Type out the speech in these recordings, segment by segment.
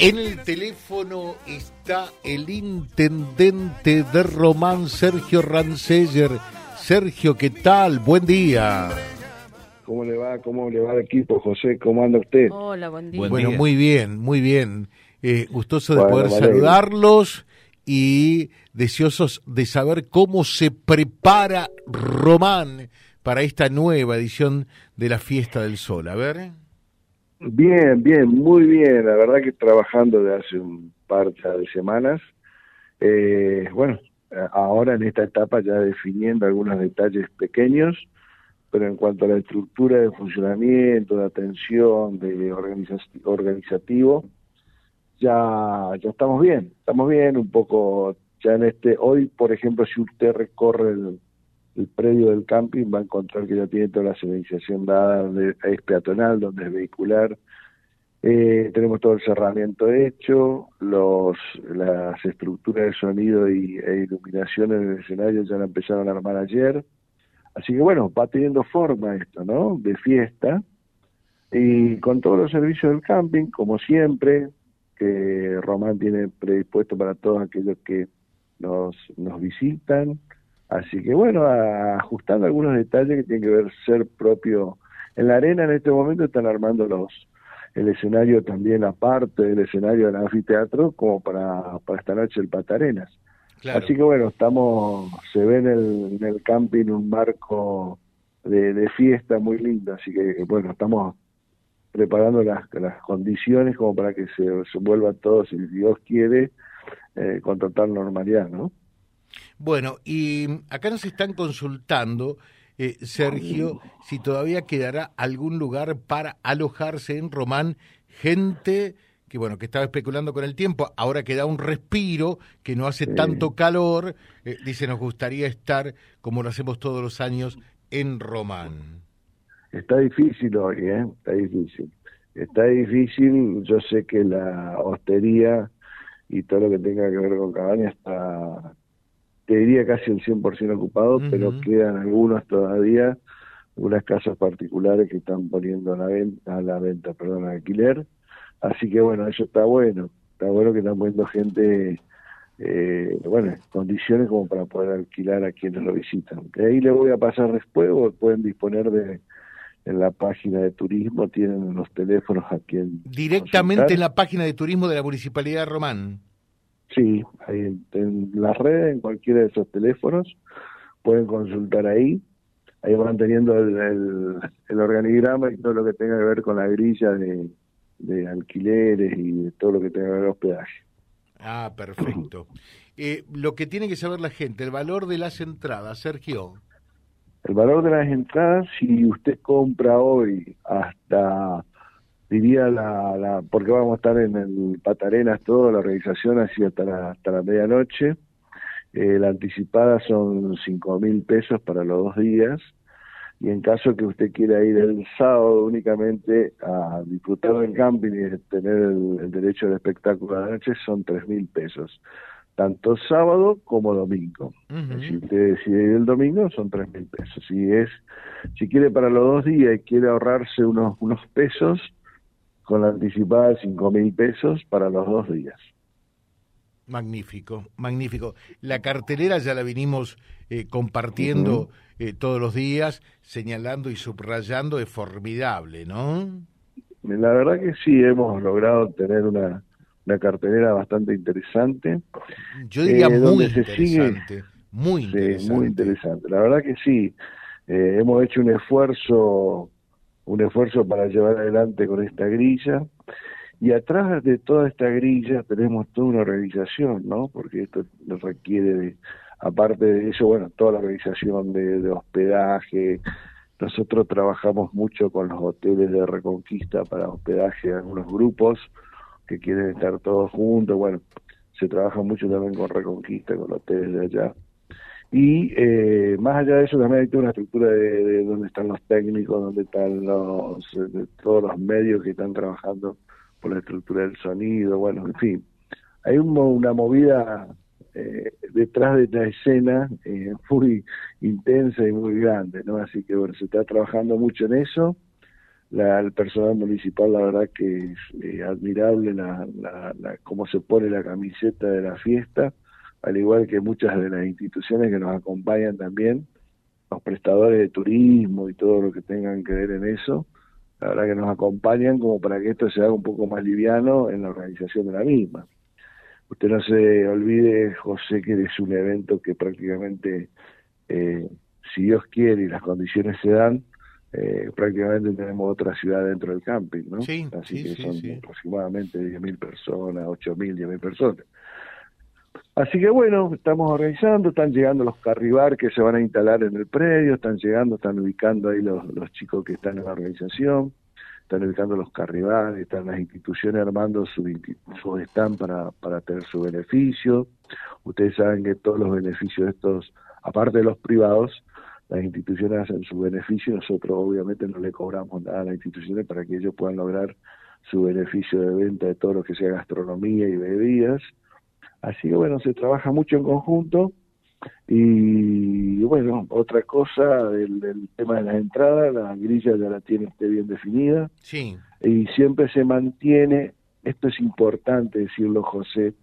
En el teléfono está el intendente de Román, Sergio Ranceller. Sergio, ¿qué tal? Buen día. ¿Cómo le va? ¿Cómo le va al equipo, José? ¿Cómo anda usted? Hola, buen día. bueno, muy bien, muy bien. Eh, gustoso de poder saludarlos y deseosos de saber cómo se prepara Román para esta nueva edición de la Fiesta del Sol. A ver. Bien, bien, muy bien. La verdad que trabajando de hace un par de semanas. Eh, bueno, ahora en esta etapa ya definiendo algunos detalles pequeños, pero en cuanto a la estructura de funcionamiento, de atención, de organizativo, ya, ya estamos bien, estamos bien, un poco ya en este, hoy por ejemplo, si usted recorre el, el predio del camping va a encontrar que ya tiene toda la señalización dada, es peatonal, donde es vehicular. Eh, tenemos todo el cerramiento hecho, los, las estructuras de sonido y, e iluminación en el escenario ya la empezaron a armar ayer. Así que bueno, va teniendo forma esto, ¿no? De fiesta. Y con todos los servicios del camping, como siempre, que Román tiene predispuesto para todos aquellos que nos, nos visitan, Así que bueno, ajustando algunos detalles que tienen que ver ser propio. En la arena en este momento están armando los el escenario también aparte del escenario del anfiteatro como para, para esta noche el Patarenas. Así que bueno, estamos, se ve en el, en el camping un marco de, de, fiesta muy lindo, así que bueno, estamos preparando las, las condiciones como para que se, se vuelva todo, si Dios quiere, eh, con total normalidad, ¿no? Bueno, y acá nos están consultando, eh, Sergio, si todavía quedará algún lugar para alojarse en Román, gente que bueno, que estaba especulando con el tiempo, ahora que da un respiro, que no hace tanto calor, eh, dice, nos gustaría estar, como lo hacemos todos los años, en Román. Está difícil hoy, ¿eh? Está difícil. Está difícil, yo sé que la hostería y todo lo que tenga que ver con cabaña está te diría casi el 100% ocupado, pero quedan algunos todavía, algunas casas particulares que están poniendo a la venta, a la venta, perdón, a alquiler. Así que bueno, eso está bueno, está bueno que están poniendo gente, eh, bueno, condiciones como para poder alquilar a quienes lo visitan. Ahí le voy a pasar después, o pueden disponer de, en la página de turismo, tienen los teléfonos a quien... Directamente en la página de turismo de la Municipalidad de Román. Sí, ahí en, las redes, en cualquiera de esos teléfonos, pueden consultar ahí. Ahí van teniendo el, el, organigrama y todo lo que tenga que ver con la grilla de, de alquileres y de todo lo que tenga que ver con hospedaje. Ah, perfecto. Eh, lo que tiene que saber la gente, el valor de las entradas, Sergio. El valor de las entradas, si usted compra hoy hasta diría la, la, porque vamos a estar en el Patarenas toda la organización así hasta la, hasta la medianoche. Eh, la anticipada son cinco mil pesos para los dos días y en caso que usted quiera ir el sábado únicamente a disfrutar del camping y tener el, derecho al espectáculo de la noche son tres mil pesos tanto sábado como domingo. Si usted decide ir el domingo, son tres mil pesos. Si es, si quiere para los dos días y quiere ahorrarse unos, unos pesos, con la anticipada cinco mil pesos para los dos días. Magnífico, magnífico. La cartelera ya la vinimos eh, compartiendo eh, todos los días, señalando y subrayando, es formidable, ¿no? La verdad que sí, hemos logrado tener una, una cartelera bastante interesante. Yo diría eh, muy interesante. muy interesante. muy interesante. La verdad que sí, hemos hecho un esfuerzo un esfuerzo para llevar adelante con esta grilla. Y atrás de toda esta grilla tenemos toda una organización, ¿no? Porque esto requiere de, aparte de eso, bueno, toda la organización de, hospedaje. Nosotros trabajamos mucho con los hoteles de Reconquista para hospedaje de algunos grupos que quieren estar todos juntos. Bueno, se trabaja mucho también con Reconquista, con hoteles de allá. Y eh, más allá de eso también hay toda una estructura de, de dónde están los técnicos, dónde están los, de todos los medios que están trabajando por la estructura del sonido, bueno, en fin. Hay una movida eh, detrás de la escena eh, muy intensa y muy grande, ¿no? Así que bueno, se está trabajando mucho en eso. el personal municipal, la verdad que es eh, admirable la, la, cómo se pone la camiseta de la fiesta, al igual que muchas de las instituciones que nos acompañan también, los prestadores de turismo y todo lo que tengan que ver en eso, la verdad que nos acompañan como para que esto se haga un poco más liviano en la organización de la misma. Usted no se olvide, José, que es un evento que prácticamente, eh, si Dios quiere y las condiciones se dan, eh, prácticamente tenemos otra ciudad dentro del camping, ¿no? Sí, Así que son aproximadamente 10.000 personas, 8.000, 10.000 personas. Así que bueno, estamos organizando, están llegando los carribar que se van a instalar en el predio, están llegando, están ubicando ahí los, chicos que están en la organización, están ubicando los carribar, están las instituciones armando su, su stand para, para tener su beneficio. Ustedes saben que todos los beneficios de estos, aparte de los privados, las instituciones hacen su beneficio, nosotros obviamente no le cobramos nada a las instituciones para que ellos puedan lograr su beneficio de venta de todo lo que sea gastronomía y bebidas. Así que bueno, se trabaja mucho en conjunto. Y bueno, otra cosa del, tema de las entradas, la grilla ya la tiene usted bien definida. Sí. y siempre se mantiene, esto es importante decirlo José,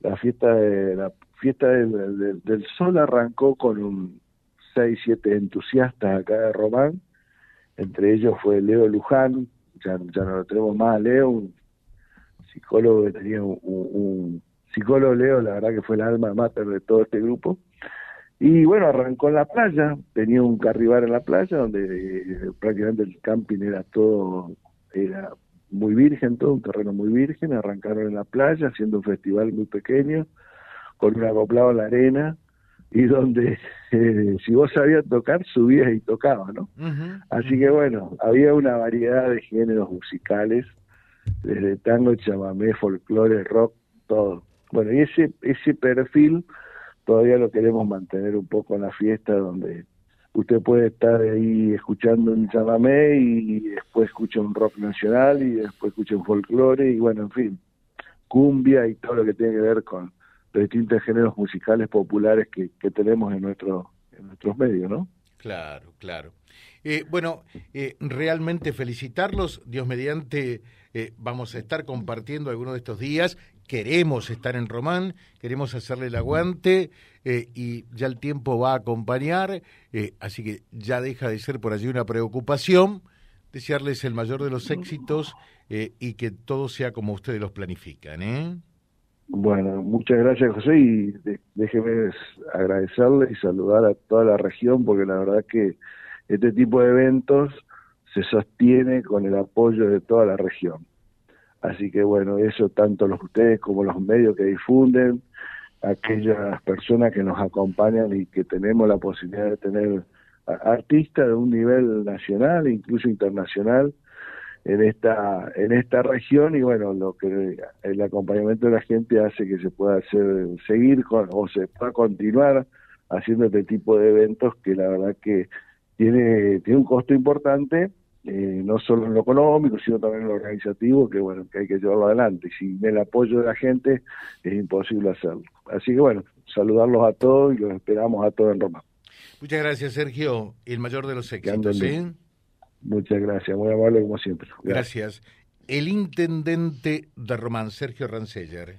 la fiesta de la fiesta del sol arrancó con un seis, siete entusiastas acá de Román, entre ellos fue Leo Luján, ya, ya no lo tenemos más, Leo, un psicólogo que tenía un, psicólogo Leo, la verdad que fue el alma mater de todo este grupo. Y bueno, arrancó en la playa, tenía un carribar en la playa, donde eh, prácticamente el camping era todo, era muy virgen, todo un terreno muy virgen, arrancaron en la playa haciendo un festival muy pequeño, con un acoplado en la arena, y donde eh, si vos sabías tocar, subías y tocabas, ¿no? Así que bueno, había una variedad de géneros musicales, desde tango, chamamé, folclore, rock, todo. Bueno, y ese, ese perfil todavía lo queremos mantener un poco en la fiesta, donde usted puede estar ahí escuchando un chamamé y después escucha un rock nacional y después escucha un folclore y bueno, en fin, cumbia y todo lo que tiene que ver con los distintos géneros musicales populares que, que tenemos en, nuestro, en nuestros medios, ¿no? Claro, claro. Eh, bueno, eh, realmente felicitarlos. Dios mediante, eh, vamos a estar compartiendo algunos de estos días. Queremos estar en Román, queremos hacerle el aguante y ya el tiempo va a acompañar, así que ya deja de ser por allí una preocupación. Desearles el mayor de los éxitos y que todo sea como ustedes los planifican. ¿eh? Bueno, muchas gracias José y déjeme agradecerle y saludar a toda la región porque la verdad que este tipo de eventos se sostiene con el apoyo de toda la región. Así que bueno, eso tanto los ustedes como los medios que difunden, aquellas personas que nos acompañan y que tenemos la posibilidad de tener artistas de un nivel nacional e incluso internacional en esta en esta región. Y bueno lo que el acompañamiento de la gente hace que se pueda hacer seguir con, o se pueda continuar haciendo este tipo de eventos que la verdad que tiene tiene un costo importante eh, no solo en lo económico sino también en lo organizativo que bueno que hay que llevarlo adelante. Y sin el apoyo de la gente es imposible hacerlo. Así que bueno saludarlos a todos y los esperamos a todos en Roma. Muchas gracias Sergio el mayor de los éxitos Muchas gracias, muy amable como siempre. Gracias. El intendente de Román, Sergio Ranceller